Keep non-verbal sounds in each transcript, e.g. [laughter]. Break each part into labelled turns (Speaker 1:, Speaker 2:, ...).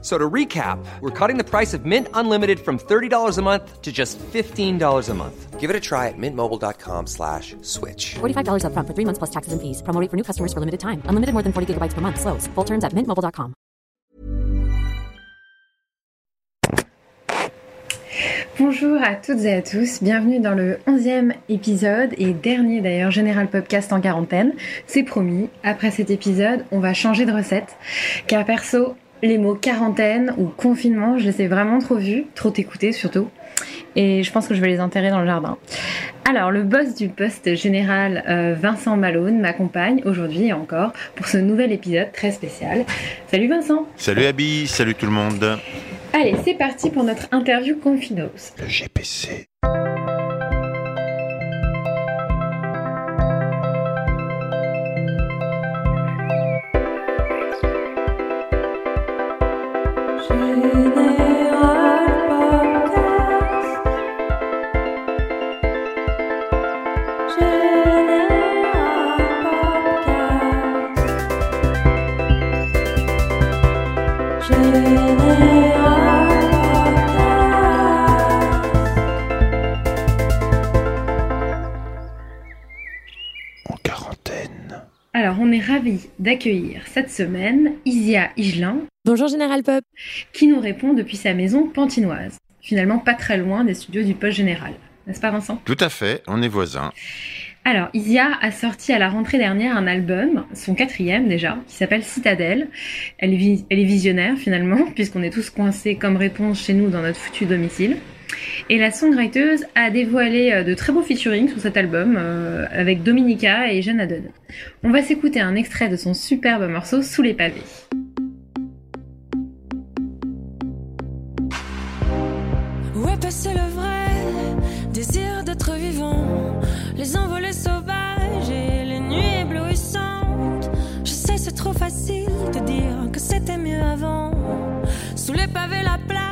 Speaker 1: So to recap, we're cutting the price of Mint Unlimited from $30 a month to just $15 a month.
Speaker 2: Give it a try at mintmobile.com slash switch.
Speaker 3: $45 upfront for three months plus taxes and fees. Promo rate for new customers for limited time. Unlimited more than 40 gigabytes per month. Slows. Full terms at mintmobile.com.
Speaker 4: Bonjour à toutes et à tous, bienvenue dans le 11e épisode et dernier d'ailleurs Général Podcast en quarantaine. C'est promis, après cet épisode, on va changer de recette. Car perso, les mots quarantaine ou confinement, je les ai vraiment trop vus, trop écoutés surtout. Et je pense que je vais les enterrer dans le jardin. Alors, le boss du poste général, euh, Vincent Malone, m'accompagne aujourd'hui et encore pour ce nouvel épisode très spécial. Salut Vincent
Speaker 5: Salut Abby, salut tout le monde.
Speaker 4: Allez, c'est parti pour notre interview Confinos.
Speaker 5: Le GPC.
Speaker 4: D'accueillir cette semaine Isia Higelin,
Speaker 6: Bonjour Général Pop.
Speaker 4: qui nous répond depuis sa maison pantinoise, finalement pas très loin des studios du poste général. N'est-ce pas Vincent?
Speaker 5: Tout à fait, on est voisins.
Speaker 4: Alors, Isia a sorti à la rentrée dernière un album, son quatrième déjà, qui s'appelle Citadelle. Elle elle est visionnaire finalement, [laughs] puisqu'on est tous coincés comme réponse chez nous dans notre foutu domicile. Et la songwriter a dévoilé euh, de très beaux featuring sur cet album euh, avec Dominica et Jeanne Haddon. On va s'écouter un extrait de son superbe morceau Sous les pavés.
Speaker 7: Où est passé le vrai désir d'être vivant? Les envolées sauvages et les nuits éblouissantes Je sais c'est trop facile de dire que c'était mieux avant Sous les pavés la plage,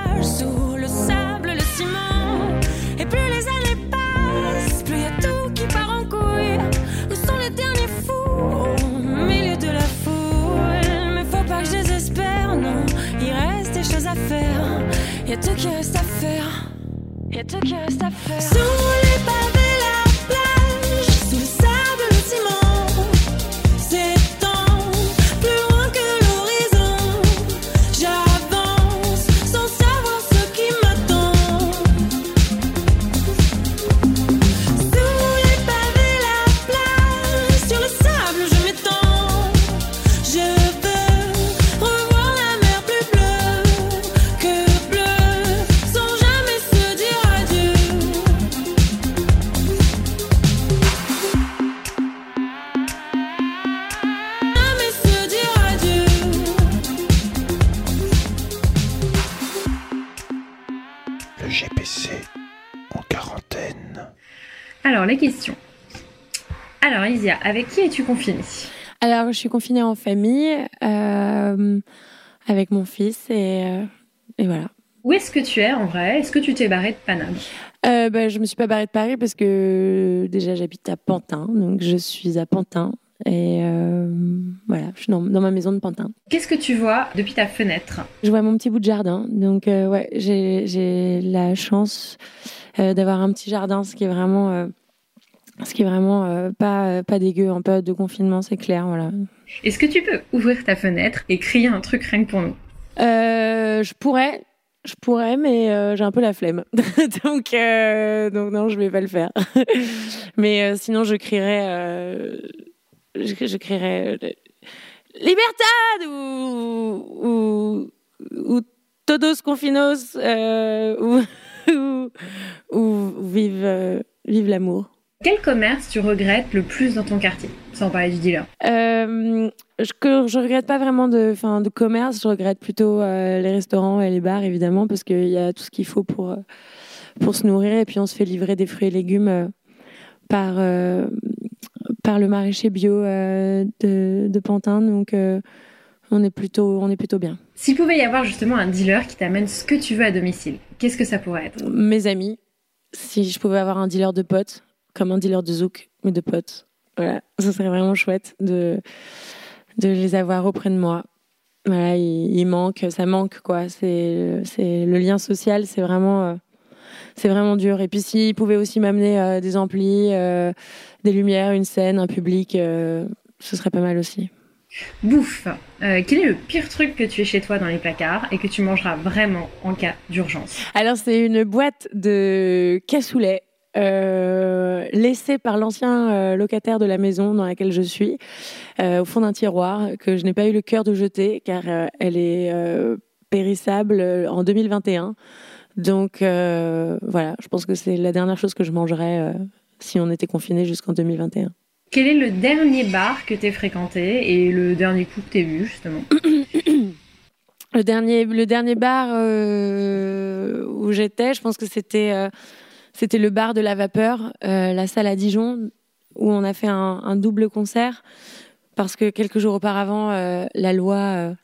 Speaker 7: faire y a tout qui reste à faire. Y a tout qui reste à faire.
Speaker 4: Avec qui es-tu confinée?
Speaker 6: Alors, je suis confinée en famille euh, avec mon fils et, euh, et voilà.
Speaker 4: Où est-ce que tu es en vrai? Est-ce que tu t'es barré de Paname?
Speaker 6: Euh, bah, je me suis pas barrée de Paris parce que déjà j'habite à Pantin, donc je suis à Pantin et euh, voilà, je suis dans, dans ma maison de Pantin.
Speaker 4: Qu'est-ce que tu vois depuis ta fenêtre?
Speaker 6: Je vois mon petit bout de jardin, donc euh, ouais, j'ai la chance d'avoir un petit jardin, ce qui est vraiment, ce qui est vraiment euh, pas pas dégueu en période de confinement, c'est clair, voilà.
Speaker 4: Est-ce que tu peux ouvrir ta fenêtre et crier un truc rien que pour nous?
Speaker 6: Euh, je pourrais, je pourrais, mais euh, j'ai un peu la flemme. [laughs] donc, euh, donc non, je vais pas le faire. [laughs] mais euh, sinon, je crierais, euh, je, je crierais euh, Libertad ou, ou, ou Todos Confinos euh, ou, [laughs] ou, ou Vive, euh, vive l'amour.
Speaker 4: Quel commerce tu regrettes le plus dans ton quartier Sans parler du dealer?
Speaker 6: Euh, je, que je regrette pas vraiment de, fin, de commerce, je regrette plutôt euh, les restaurants et les bars évidemment parce qu'il y a tout ce qu'il faut pour, euh, pour se nourrir et puis on se fait livrer des fruits et légumes par, par le maraîcher bio de, de Pantin. Donc on est plutôt, on est plutôt bien.
Speaker 4: S'il pouvait y avoir justement un dealer qui t'amène ce que tu veux à domicile, qu'est-ce que ça pourrait être?
Speaker 6: Mes amis, si je pouvais avoir un dealer de potes, comme un dealer de zouk, mais de potes, voilà, ce serait vraiment chouette de, de les avoir auprès de moi. Voilà, il, il manque, ça manque quoi. C'est, c'est le lien social, c'est vraiment, euh, c'est vraiment dur. Et puis s'il pouvait aussi m'amener euh, des amplis, euh, des lumières, une scène, un public, ce serait pas mal aussi.
Speaker 4: Bouffe. Euh, quel est le pire truc que tu aies chez toi dans les placards et que tu mangeras vraiment en cas d'urgence?
Speaker 6: Alors c'est une boîte de cassoulet euh, laissée par l'ancien euh, locataire de la maison dans laquelle je suis, euh, au fond d'un tiroir, que je n'ai pas eu le cœur de jeter car euh, elle est périssable en 2021. Donc voilà, je pense que c'est la dernière chose que je mangerais si on était confiné jusqu'en 2021.
Speaker 4: Quel est le dernier bar que t'aies fréquenté et le dernier coup que t'aies vu justement?
Speaker 6: Le dernier, le dernier bar euh, où j'étais, je pense que c'était euh, c'était le bar de la vapeur, euh, la salle à Dijon, où on a fait un, double concert parce que quelques jours auparavant, euh, la loi euh,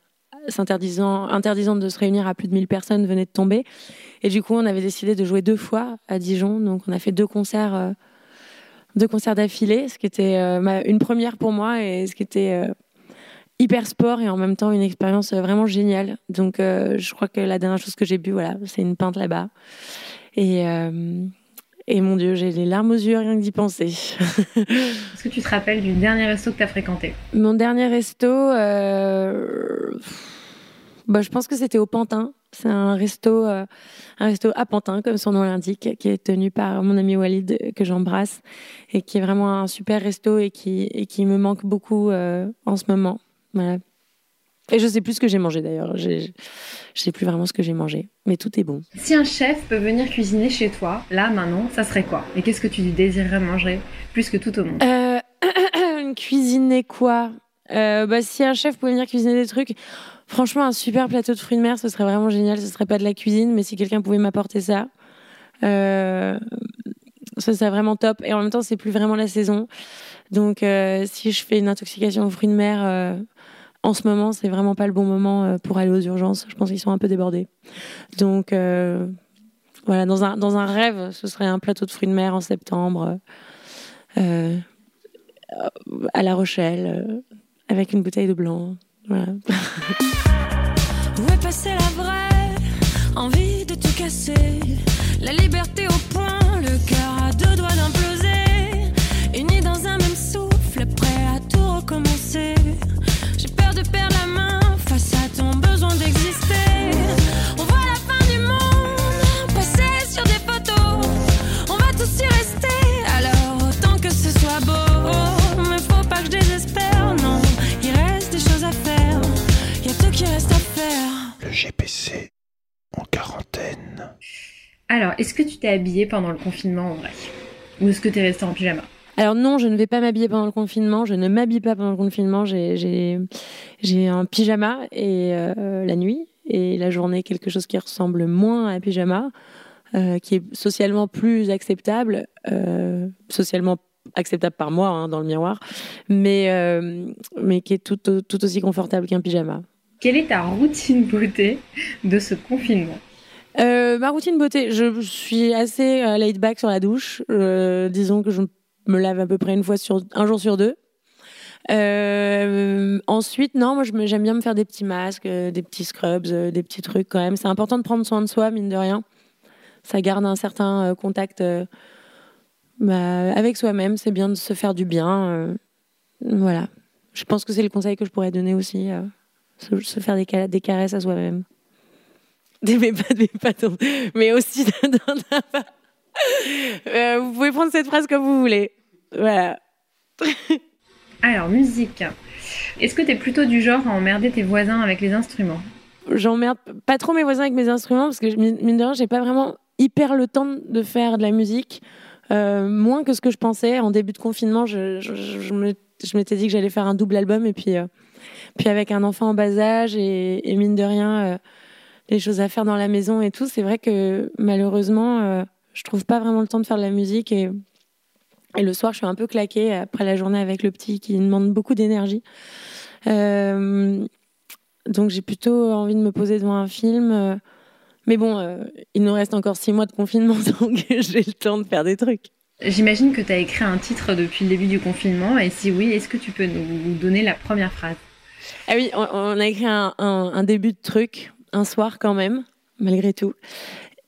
Speaker 6: interdisant de se réunir à plus de 1000 personnes venait de tomber. Et du coup, on avait décidé de jouer deux fois à Dijon. Donc, on a fait deux concerts, d'affilée, ce qui était une première pour moi et ce qui était hyper sport et en même temps une expérience vraiment géniale. Donc, je crois que la dernière chose que j'ai bu, voilà, c'est une pinte là-bas. Et, et mon Dieu, j'ai les larmes aux yeux rien que d'y penser.
Speaker 4: Est-ce que tu te rappelles du dernier resto que t'as fréquenté?
Speaker 6: Mon dernier resto, euh, bah, je pense que c'était au Pantin. C'est un resto, euh, un resto à Pantin, comme son nom l'indique, qui est tenu par mon ami Walid, que j'embrasse, et qui est vraiment un super resto et qui, et qui me manque beaucoup euh, en ce moment. Voilà. Et je sais plus ce que j'ai mangé d'ailleurs. Je sais plus vraiment ce que j'ai mangé, mais tout est bon.
Speaker 4: Si un chef peut venir cuisiner chez toi, là maintenant, ça serait quoi? Et qu'est-ce que tu désirerais manger plus que tout au monde?
Speaker 6: Euh, [clears throat] cuisiner quoi? Euh, bah, Si un chef pouvait venir cuisiner des trucs, franchement, un super plateau de fruits de mer, ce serait vraiment génial. Ce serait pas de la cuisine, mais si quelqu'un pouvait m'apporter ça, euh, ça serait vraiment top. Et en même temps, c'est plus vraiment la saison. Donc, euh, si je fais une intoxication aux fruits de mer, en ce moment, c'est vraiment pas le bon moment euh, pour aller aux urgences. Je pense qu'ils sont un peu débordés. Donc, euh, voilà, dans un, dans un rêve, ce serait un plateau de fruits de mer en septembre. euh, à La Rochelle, avec une bouteille de blanc. Voilà. [laughs]
Speaker 7: La vraie envie de tout casser? La liberté au point, le cœur à deux doigts d'imploser peur de perdre la main face à ton besoin d'exister. On voit la fin du monde passer sur des photos. On va tous y rester, alors autant que ce soit beau. Mais faut pas que je désespère, non. Il reste des choses à faire. Y a tout qui reste à faire.
Speaker 5: Le GPC en quarantaine.
Speaker 4: Alors, est-ce que tu t'es habillé pendant le confinement en vrai? Ou est-ce que t'es resté en pyjama?
Speaker 6: Alors non, je ne vais pas m'habiller pendant le confinement. Je ne m'habille pas pendant le confinement. J'ai un pyjama et euh, la nuit et la journée quelque chose qui ressemble moins à un pyjama, euh, qui est socialement plus acceptable, euh, socialement acceptable par moi hein, dans le miroir, mais mais qui est tout tout aussi confortable qu'un pyjama.
Speaker 4: Quelle est ta routine beauté de ce confinement?
Speaker 6: Euh, ma routine beauté, je suis assez euh, laid back sur la douche. Euh, disons que je me lave à peu près une fois sur un jour sur deux. Euh, ensuite, non, moi j'aime bien me faire des petits masques, euh, des petits scrubs, euh, des petits trucs quand même. C'est important de prendre soin de soi, mine de rien. Ça garde un certain contact bah, avec soi-même. C'est bien de se faire du bien. voilà. Je pense que c'est le conseil que je pourrais donner aussi. se, faire des, ca- des caresses à soi-même. [laughs] Mais pas des pâtons, mais aussi dans un- Euh, vous pouvez prendre cette phrase comme vous voulez. Voilà. [laughs]
Speaker 4: Alors, musique. Est-ce que t'es plutôt du genre à emmerder tes voisins avec les instruments?
Speaker 6: J'emmerde pas trop mes voisins avec mes instruments parce que mine de rien, j'ai pas vraiment hyper le temps de faire de la musique. Euh, moins que ce que je pensais. En début de confinement, je, m'étais dit que j'allais faire un double album et puis, euh, puis avec un enfant en bas âge et, et mine de rien, euh, les choses à faire dans la maison et tout, c'est vrai que malheureusement, je trouve pas vraiment le temps de faire de la musique et, et le soir, je suis un peu claquée après la journée avec le petit qui demande beaucoup d'énergie. Euh, Donc j'ai plutôt envie de me poser devant un film. mais bon, euh, il nous reste encore six mois de confinement, [laughs] donc j'ai le temps de faire des trucs.
Speaker 4: J'imagine que tu as écrit un titre depuis le début du confinement, et si oui, est-ce que tu peux nous donner la première phrase?
Speaker 6: Ah oui, on, on a écrit un, un- un début de truc, un soir quand même, malgré tout.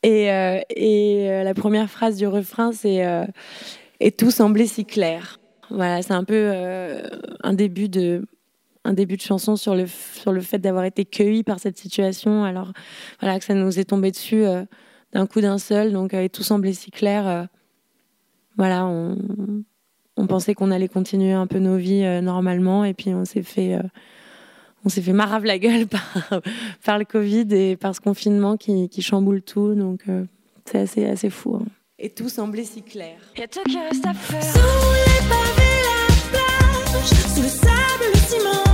Speaker 6: Et, euh, euh, la première phrase du refrain, c'est euh, Et tout semblait si clair. Voilà, c'est un peu un, début de, chanson sur le, sur le fait d'avoir été cueilli par cette situation. Alors, voilà, que ça nous est tombé dessus d'un coup d'un seul. Donc, Et tout semblait si clair. voilà, on, pensait qu'on allait continuer un peu nos vies normalement. Et puis, on s'est fait. On s'est fait marave la gueule [laughs] par, par le Covid et par ce confinement qui, qui chamboule tout. Donc, euh, c'est assez, assez fou. hein. Et tout semblait si clair.
Speaker 7: Y'a tout qui reste à faire. Sous les pavés, la plage, sous le sable, le ciment.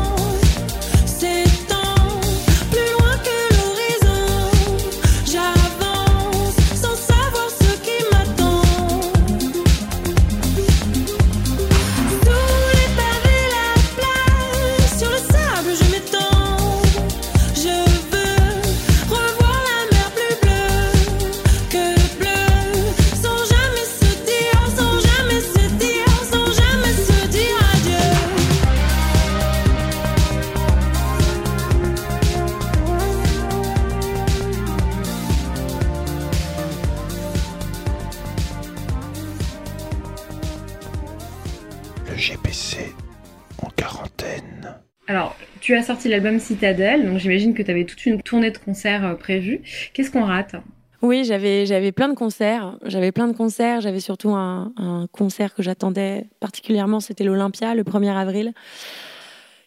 Speaker 4: Tu as sorti l'album Citadel, donc j'imagine que tu avais toute une tournée de concerts euh, prévue. Qu'est-ce qu'on rate?
Speaker 6: Oui, j'avais j'avais plein de concerts. J'avais plein de concerts. J'avais surtout un, concert que j'attendais particulièrement. C'était l'Olympia, le 1er avril,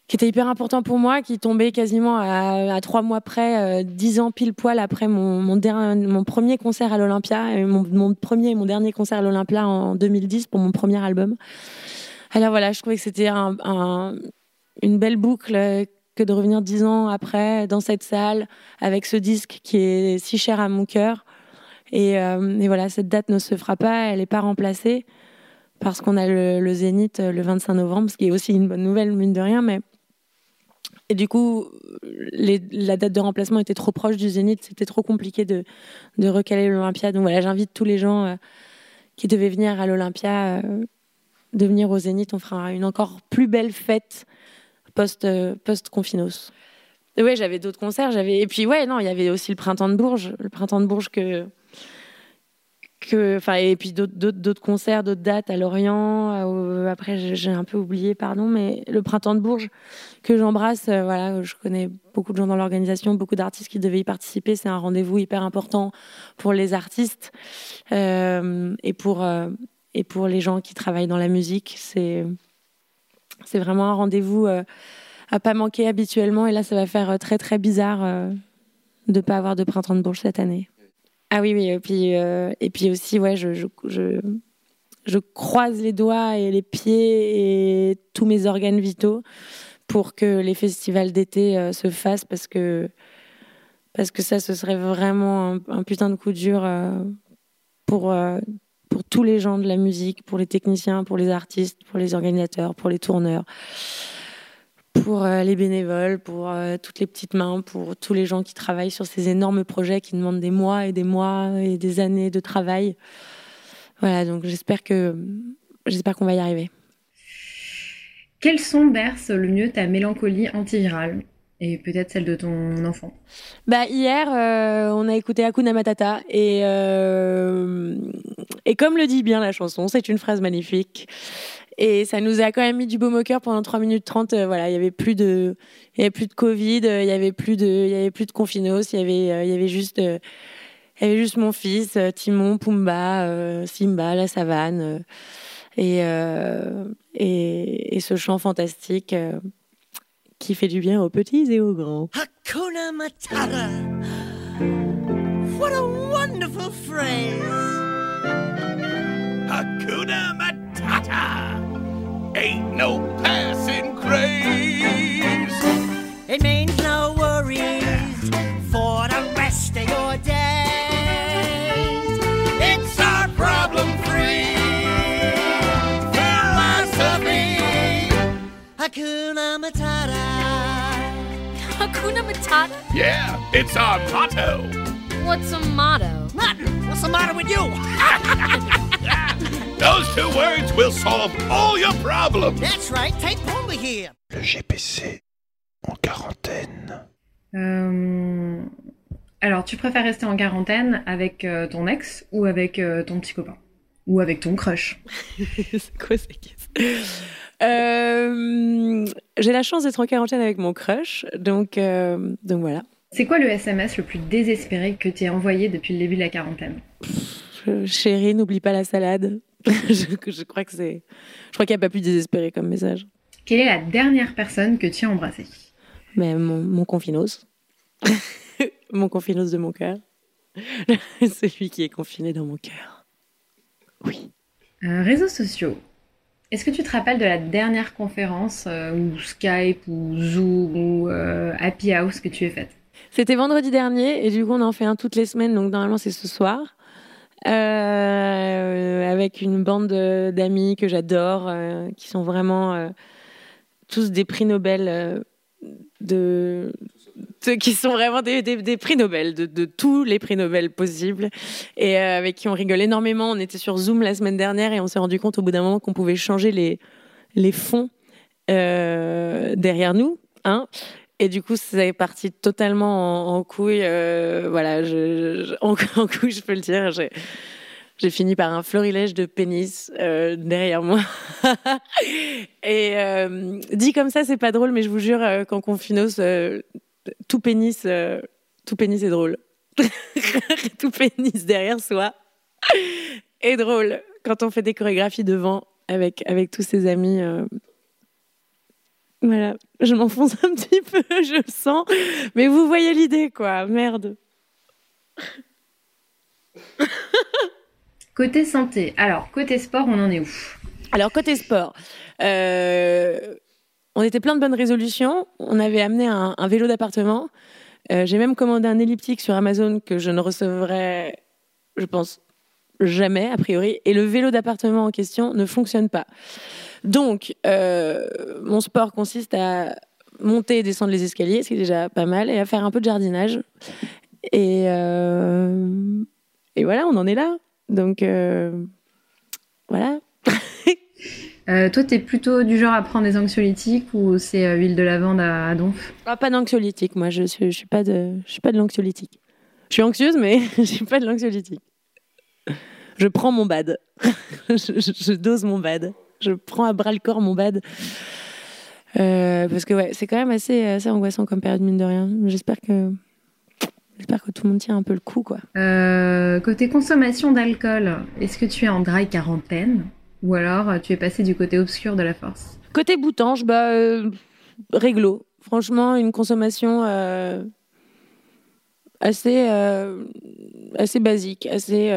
Speaker 6: qui était hyper important pour moi, qui tombait quasiment à, trois mois près, euh, dix ans pile poil après mon, mon, premier concert à l'Olympia, et mon, premier et mon dernier concert à l'Olympia en 2010 pour mon premier album. Alors voilà, je trouvais que c'était un- une belle boucle que de revenir dix ans après dans cette salle avec ce disque qui est si cher à mon cœur. Et, euh, voilà, cette date ne se fera pas, elle n'est pas remplacée parce qu'on a le, Zénith euh, le 25 novembre, ce qui est aussi une bonne nouvelle, mine de rien. Mais... Et du coup, la date de remplacement était trop proche du Zénith, c'était trop compliqué de, recaler l'Olympia. Donc voilà, j'invite tous les gens euh, qui devaient venir à l'Olympia de venir au Zénith. On fera une encore plus belle fête post, euh, post-confinos. Et ouais, j'avais d'autres concerts. J'avais et puis ouais, non, il y avait aussi le printemps de Bourges, le printemps de Bourges que que enfin et puis d'autres concerts, d'autres dates à Lorient. euh, après, j'ai un peu oublié, pardon, mais le printemps de Bourges que j'embrasse. euh, voilà, je connais beaucoup de gens dans l'organisation, beaucoup d'artistes qui devaient y participer. C'est un rendez-vous hyper important pour les artistes et pour et pour les gens qui travaillent dans la musique. C'est c'est vraiment un rendez-vous euh, à pas manquer habituellement. Et là, ça va faire euh, très très bizarre euh, de pas avoir de printemps de Bourges cette année. Ah oui, oui. Et puis, et puis aussi, ouais, je, je, je, croise les doigts et les pieds et tous mes organes vitaux pour que les festivals d'été se fassent parce que, parce que ça, ce serait vraiment un, putain de coup dur pour, pour tous les gens de la musique, pour les techniciens, pour les artistes, pour les organisateurs, pour les tourneurs, pour euh, les bénévoles, pour euh, toutes les petites mains, pour tous les gens qui travaillent sur ces énormes projets qui demandent des mois et des mois et des années de travail. Voilà, donc j'espère que j'espère qu'on va y arriver.
Speaker 4: Quel son berce le mieux ta mélancolie antivirale? Et peut-être celle de ton enfant
Speaker 6: Bah hier, euh, on a écouté Hakuna Matata et euh, et comme le dit bien la chanson, c'est une phrase magnifique. Et ça nous a quand même mis du baume au cœur pendant 3 minutes 30. euh, voilà, il y avait plus de, il y avait plus de Covid, il y avait plus de, il y avait plus de confinos, il y avait, il y avait juste, il y avait juste mon fils, Timon, Pumba, Simba, la savane, et, et, ce chant fantastique qui fait du bien aux petits et aux grands.
Speaker 8: Hakuna Matata. What a wonderful phrase.
Speaker 9: Hakuna Matata. Ain't no passing craze.
Speaker 8: It means no worries for the rest of your days. Hakuna Matata?
Speaker 9: Yeah, it's our motto.
Speaker 7: What's a motto?
Speaker 8: Nothing. What's the matter with you? [laughs]
Speaker 9: Those two words will solve all your problems.
Speaker 8: That's right. Take Pumbaa here.
Speaker 5: Le GPC en quarantaine.
Speaker 4: Euh, Alors, tu préfères rester en quarantaine avec euh, ton ex ou avec euh, ton petit copain? Ou avec ton crush? [laughs]
Speaker 6: C'est quoi ces questions? Euh, J'ai la chance d'être en quarantaine avec mon crush, donc, euh, donc voilà.
Speaker 4: C'est quoi le SMS le plus désespéré que tu aies envoyé depuis le début de la quarantaine?
Speaker 6: Euh, Chérie, n'oublie pas la salade. [laughs] je, je crois que c'est. Je crois qu'il n'y a pas plus désespéré comme message.
Speaker 4: Quelle est la dernière personne que tu as embrassée?
Speaker 6: Mais mon, mon confinos. [laughs] mon confinos de mon cœur. [laughs] Celui qui est confiné dans mon cœur. Oui.
Speaker 4: Euh, Réseaux sociaux. Est-ce que tu te rappelles de la dernière conférence euh, ou Skype ou Zoom ou euh, Happy House que tu aies faite?
Speaker 6: C'était vendredi dernier et du coup on en fait un toutes les semaines, donc normalement c'est ce soir. Euh, avec une bande de- d'amis que j'adore, qui sont vraiment tous des prix Nobel de- qui sont vraiment des, prix Nobel de, tous les prix Nobel possibles et euh, avec qui on rigole énormément. On était sur Zoom la semaine dernière et on s'est rendu compte au bout d'un moment qu'on pouvait changer les les fonds euh, derrière nous, hein. Et du coup, c'est parti totalement en, couille. euh, voilà, je, [laughs] en, couille, je peux le dire. J'ai, fini par un florilège de pénis derrière moi. [laughs] Et dit comme ça, c'est pas drôle, mais je vous jure qu'en confinos, tout pénis, euh, tout pénis est drôle. [laughs] tout pénis derrière soi est drôle quand on fait des chorégraphies devant avec avec tous ses amis. euh, voilà, je m'enfonce un petit peu, [laughs] je le sens. Mais vous voyez l'idée, quoi. Merde. [laughs]
Speaker 4: Côté santé. Alors, côté sport, on en est où?
Speaker 6: Alors, côté sport, euh, on était plein de bonnes résolutions. On avait amené un, vélo d'appartement. Euh, J'ai même commandé un elliptique sur Amazon que je ne recevrai, je pense, jamais, a priori. Et le vélo d'appartement en question ne fonctionne pas. Donc, euh, mon sport consiste à monter et descendre les escaliers, ce qui est déjà pas mal, et à faire un peu de jardinage. Et, euh, et voilà, on en est là. Donc, voilà.
Speaker 4: Euh, Toi, t'es plutôt du genre à prendre des anxiolytiques ou c'est euh, huile de lavande à, à donf?
Speaker 6: Ah, pas d'anxiolytique, moi, je suis, je suis pas de, je suis pas de l'anxiolytique. Je suis anxieuse, mais [laughs] je suis pas de l'anxiolytique. Je prends mon bad. [laughs] je, je- je dose mon bad. Je prends à bras le corps mon bad. Euh, parce que ouais, c'est quand même assez, assez angoissant comme période mine de rien. J'espère que, j'espère que tout le monde tient un peu le coup, quoi.
Speaker 4: Euh, Côté consommation d'alcool, est-ce que tu es en dry quarantaine? Ou alors euh, tu es passé du côté obscur de la force
Speaker 6: Côté boutange, bah, euh, réglo. Franchement, une consommation euh, assez, assez basique, assez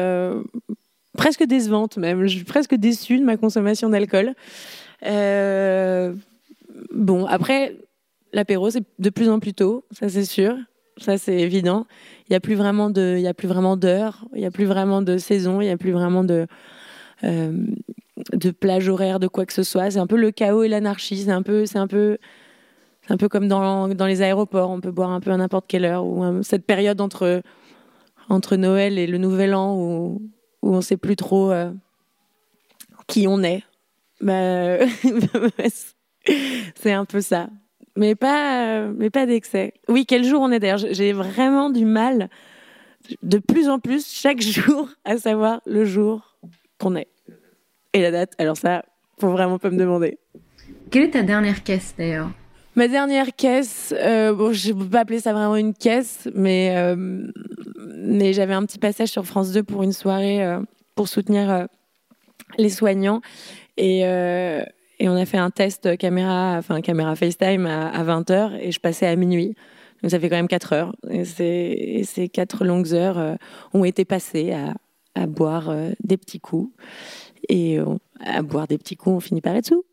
Speaker 6: presque décevante même. Je suis presque déçue de ma consommation d'alcool. Bon, après, l'apéro, c'est de plus en plus tôt, ça c'est sûr. Ça, c'est évident. Il n'y a plus vraiment il a plus vraiment d'heures, il n'y a plus vraiment de saison, il n'y a plus vraiment de, de plage horaire, de quoi que ce soit. C'est un peu le chaos et l'anarchie. C'est un peu, c'est un peu, c'est un peu comme dans, dans les aéroports. On peut boire un peu à n'importe quelle heure. Ou euh, cette période entre, entre Noël et le Nouvel An où, où on ne sait plus trop euh, qui on est. Bah, [laughs] c'est un peu ça. Mais pas, mais pas d'excès. Oui, quel jour on est d'ailleurs J'ai vraiment du mal, de plus en plus, chaque [laughs] jour, à savoir le jour qu'on est. Et la date, alors ça, faut vraiment pas me demander.
Speaker 4: Quelle est ta dernière caisse d'ailleurs?
Speaker 6: Ma dernière caisse, euh, bon, je ne peux pas appeler ça vraiment une caisse, mais, euh, mais j'avais un petit passage sur France 2 pour une soirée euh, pour soutenir les soignants. Et, et on a fait un test caméra, enfin caméra FaceTime à, à 20h et je passais à minuit. Donc ça fait quand même 4 heures. Et, ces 4 longues heures ont été passées à, à boire des petits coups. Et à boire des petits coups, on finit par être. Sous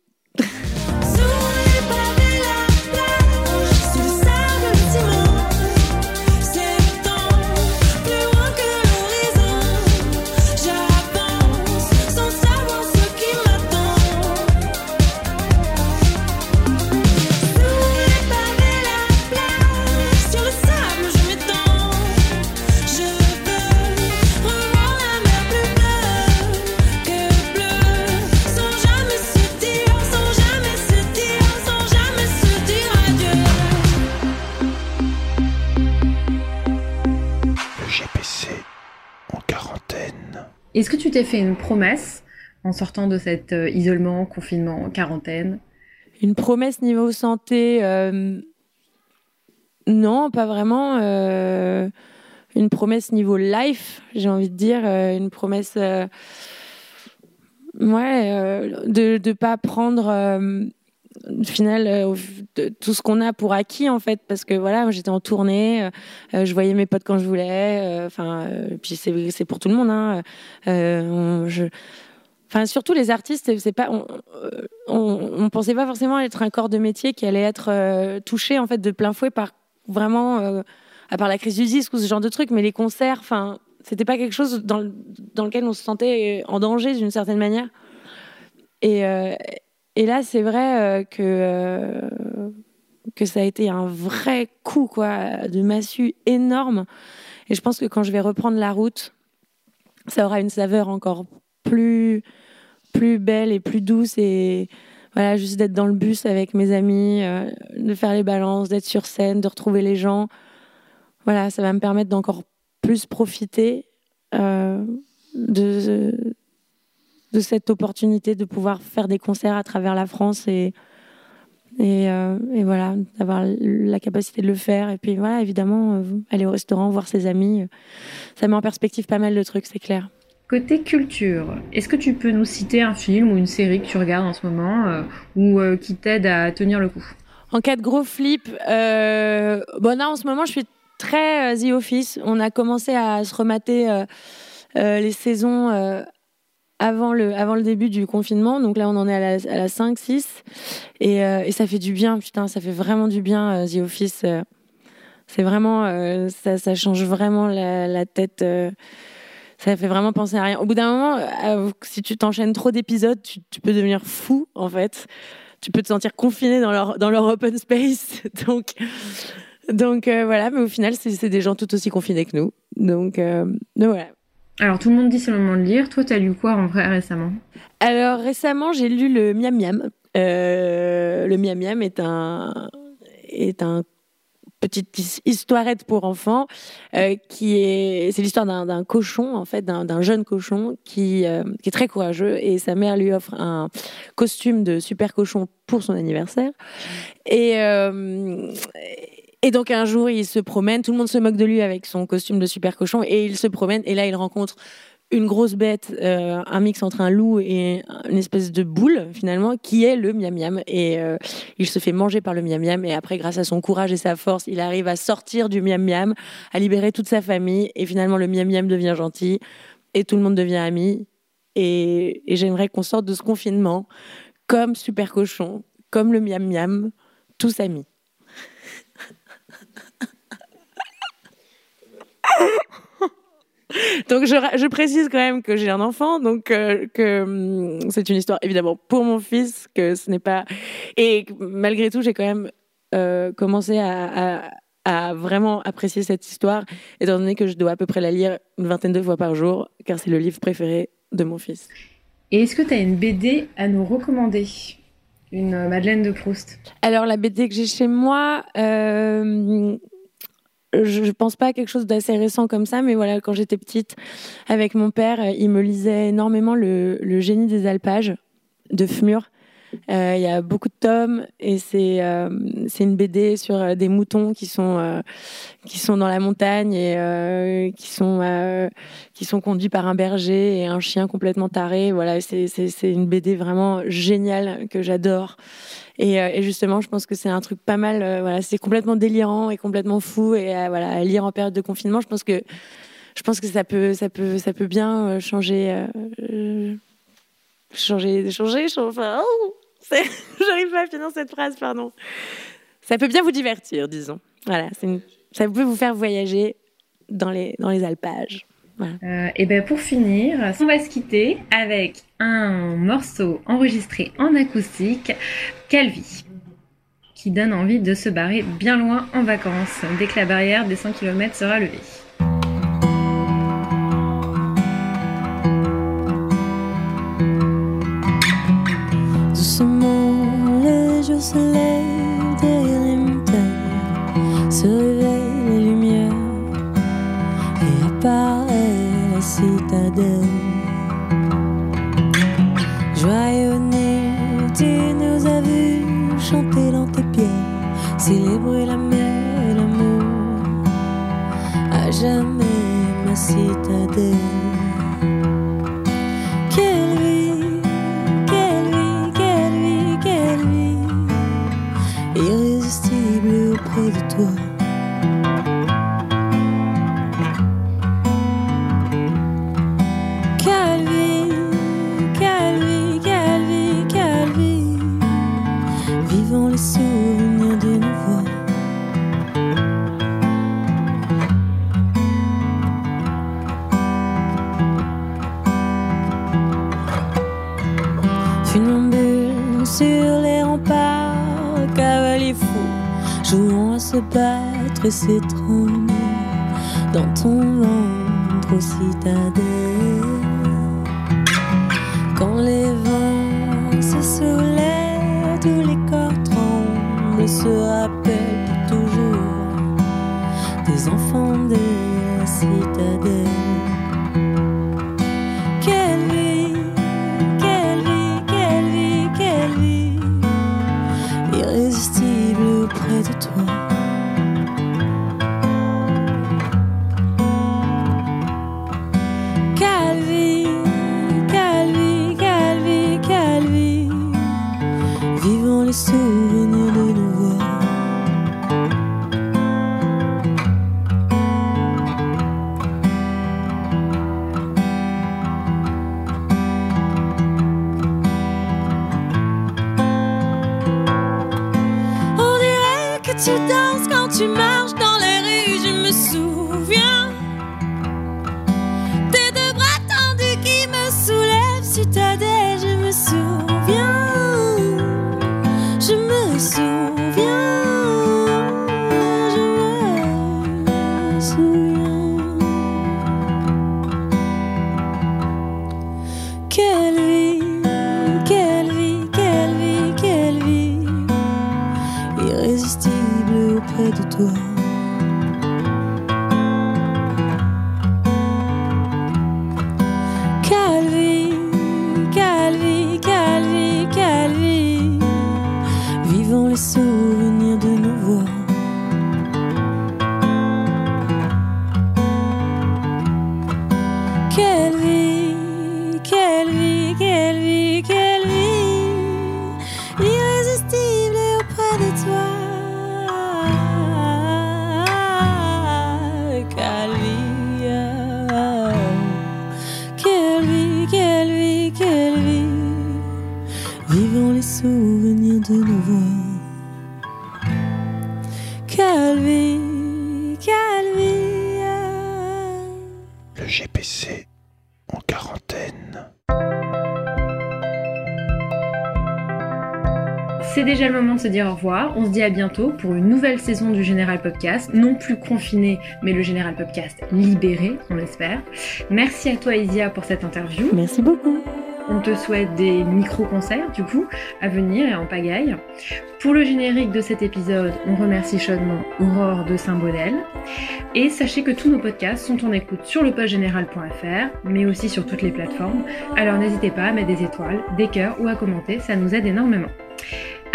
Speaker 4: Est-ce que tu t'es fait une promesse en sortant de cet euh, isolement, confinement, quarantaine?
Speaker 6: Une promesse niveau santé euh, Non, pas vraiment. Euh, une promesse niveau life, j'ai envie de dire. une promesse. ouais, de ne pas prendre. Au final, euh, tout ce qu'on a pour acquis en fait, parce que voilà, j'étais en tournée, euh, euh, je voyais mes potes quand je voulais, enfin, puis c'est pour tout le monde. Hein, je, Enfin, surtout les artistes, c'est- pas, on, on, pensait pas forcément être un corps de métier qui allait être touché en fait de plein fouet par vraiment, à part la crise du disque ou ce genre de truc, mais les concerts, enfin, c'était pas quelque chose dans, dans lequel on se sentait en danger d'une certaine manière. Et, et là, c'est vrai euh, que euh, que ça a été un vrai coup quoi, de massue énorme. Et je pense que quand je vais reprendre la route, ça aura une saveur encore plus plus belle et plus douce et voilà juste d'être dans le bus avec mes amis euh, de faire les balances d'être sur scène de retrouver les gens voilà ça va me permettre d'encore plus profiter de de cette opportunité de pouvoir faire des concerts à travers la France et et, euh, et voilà d'avoir la capacité de le faire. Et puis voilà évidemment euh, aller au restaurant voir ses amis euh, ça met en perspective pas mal de trucs c'est clair.
Speaker 4: Côté culture, est-ce que tu peux nous citer un film ou une série que tu regardes en ce moment euh, ou euh, qui t'aide à tenir le coup?
Speaker 6: En cas de gros flip, euh, bon là en ce moment je suis très euh, The Office. On a commencé à se remater euh, euh, les saisons euh, avant le début du confinement. Donc là on en est à la, à la 5 6 et, euh, et ça fait du bien, putain, ça fait vraiment du bien euh, The Office. euh. c'est vraiment ça, change vraiment la, tête. ça fait vraiment penser à rien. Au bout d'un moment, si tu t'enchaînes trop d'épisodes, tu, peux devenir fou en fait. Tu peux te sentir confiné dans leur open space. [laughs] Donc voilà, mais au final, c'est des gens tout aussi confinés que nous. Donc, donc voilà.
Speaker 4: Alors tout le monde dit c'est le moment de lire. Toi, t'as lu quoi en vrai récemment?
Speaker 6: Alors récemment, j'ai lu le Miam Miam. Euh, le Miam Miam est un est un petite his- histoirette pour enfants euh, qui est c'est l'histoire d'un cochon en fait d'un jeune cochon qui euh, qui est très courageux et sa mère lui offre un costume de super cochon pour son anniversaire et donc un jour il se promène tout le monde se moque de lui avec son costume de super cochon et il se promène et là il rencontre une grosse bête, euh, un mix entre un loup et une espèce de boule finalement, qui est le miam miam. Et euh, il se fait manger par le miam miam. Et après, grâce à son courage et sa force, il arrive à sortir du miam miam, à libérer toute sa famille. Et finalement, le miam miam devient gentil et tout le monde devient ami. Et, et j'aimerais qu'on sorte de ce confinement comme super cochon, comme le miam miam, tous amis. [laughs] Donc je, précise quand même que j'ai un enfant, donc euh, que hum, c'est une histoire évidemment pour mon fils, que ce n'est pas et malgré tout j'ai quand même euh, commencé à, à- à vraiment apprécier cette histoire, étant donné que je dois à peu près la lire une vingtaine de fois par jour, car c'est le livre préféré de mon fils.
Speaker 4: Et est-ce que t'as une BD à nous recommander? Une euh, Madeleine de Proust
Speaker 6: Alors la BD que j'ai chez moi, euh, je, pense pas à quelque chose d'assez récent comme ça, mais voilà, quand j'étais petite, avec mon père, euh, il me lisait énormément le, Génie des alpages de Fmur. Euh, Il y a beaucoup de tomes et c'est euh, c'est une BD sur des moutons qui sont qui sont dans la montagne et qui sont qui sont conduits par un berger et un chien complètement taré. Voilà, c'est c'est une BD vraiment géniale que j'adore. Et, euh, et justement, je pense que c'est un truc pas mal. euh, voilà, c'est complètement délirant et complètement fou. Et euh, voilà, à lire en période de confinement, je pense que je pense que ça peut ça peut ça peut bien changer changer changer. changer enfin, oh, [laughs] j'arrive pas à finir cette phrase, pardon. Ça peut bien vous divertir, disons. Voilà, ça peut vous faire voyager dans les dans les alpages. Voilà.
Speaker 4: Euh, et ben pour finir, on va se quitter avec un morceau enregistré en acoustique, Calvi, qui donne envie de se barrer bien loin en vacances, dès que la barrière des 100 km sera levée.
Speaker 7: Doucement, les jours Joyeux né, tu nous as vu chanter dans tes pieds, célébrer la mer et l'amour, à jamais ma citadelle. S'étreindre dans ton ventre aux auprès de toi.
Speaker 4: Déjà le moment de se dire au revoir. On se dit à bientôt pour une nouvelle saison du Général Podcast. Non plus confiné, mais le Général Podcast libéré, on espère. Merci à toi, Isia, pour cette interview.
Speaker 6: Merci beaucoup.
Speaker 4: On te souhaite des micro-concerts, du coup, à venir et en pagaille. Pour le générique de cet épisode, on remercie chaudement Aurore de Saint-Baudel. Et sachez que tous nos podcasts sont en écoute sur le postgénéral.fr, mais aussi sur toutes les plateformes. Alors n'hésitez pas à mettre des étoiles, des cœurs ou à commenter, ça nous aide énormément.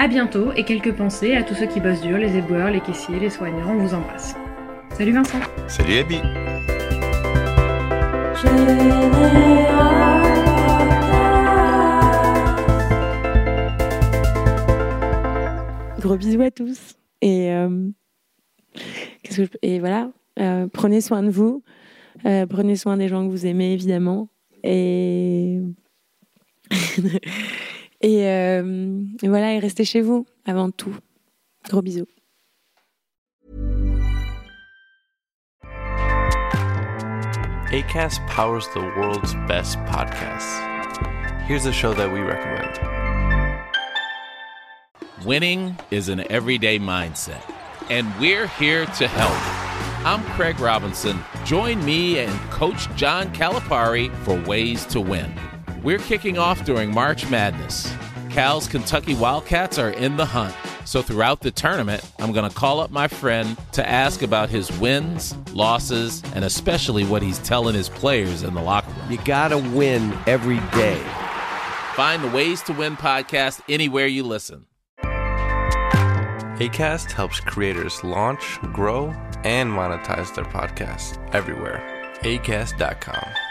Speaker 4: À bientôt et quelques pensées à tous ceux qui bossent dur, les éboueurs, les caissiers, les soignants, on vous embrasse. Salut Vincent
Speaker 5: Salut Abby.
Speaker 6: Gros bisous à tous. Et, euh, qu'est-ce que je peux- et voilà, euh, prenez soin de vous. Euh, prenez soin des gens que vous aimez, évidemment. Et, [laughs] et, euh, et voilà, et restez chez vous avant tout. Gros bisous.
Speaker 10: ACAST powers the world's best podcasts. Here's a show that we recommend.
Speaker 11: Winning is an everyday mindset, and we're here to help. I'm Craig Robinson. Join me and Coach John Calipari for Ways to Win. We're kicking off during March Madness. Cal's Kentucky Wildcats are in the hunt. So throughout the tournament, I'm going to call up my friend to ask about his wins, losses, and especially what he's telling his players in the locker room.
Speaker 2: You gotta win every day.
Speaker 11: Find the Ways to Win podcast anywhere you listen.
Speaker 10: ACAST helps creators launch, grow, and monetize their podcasts everywhere. ACAST.com.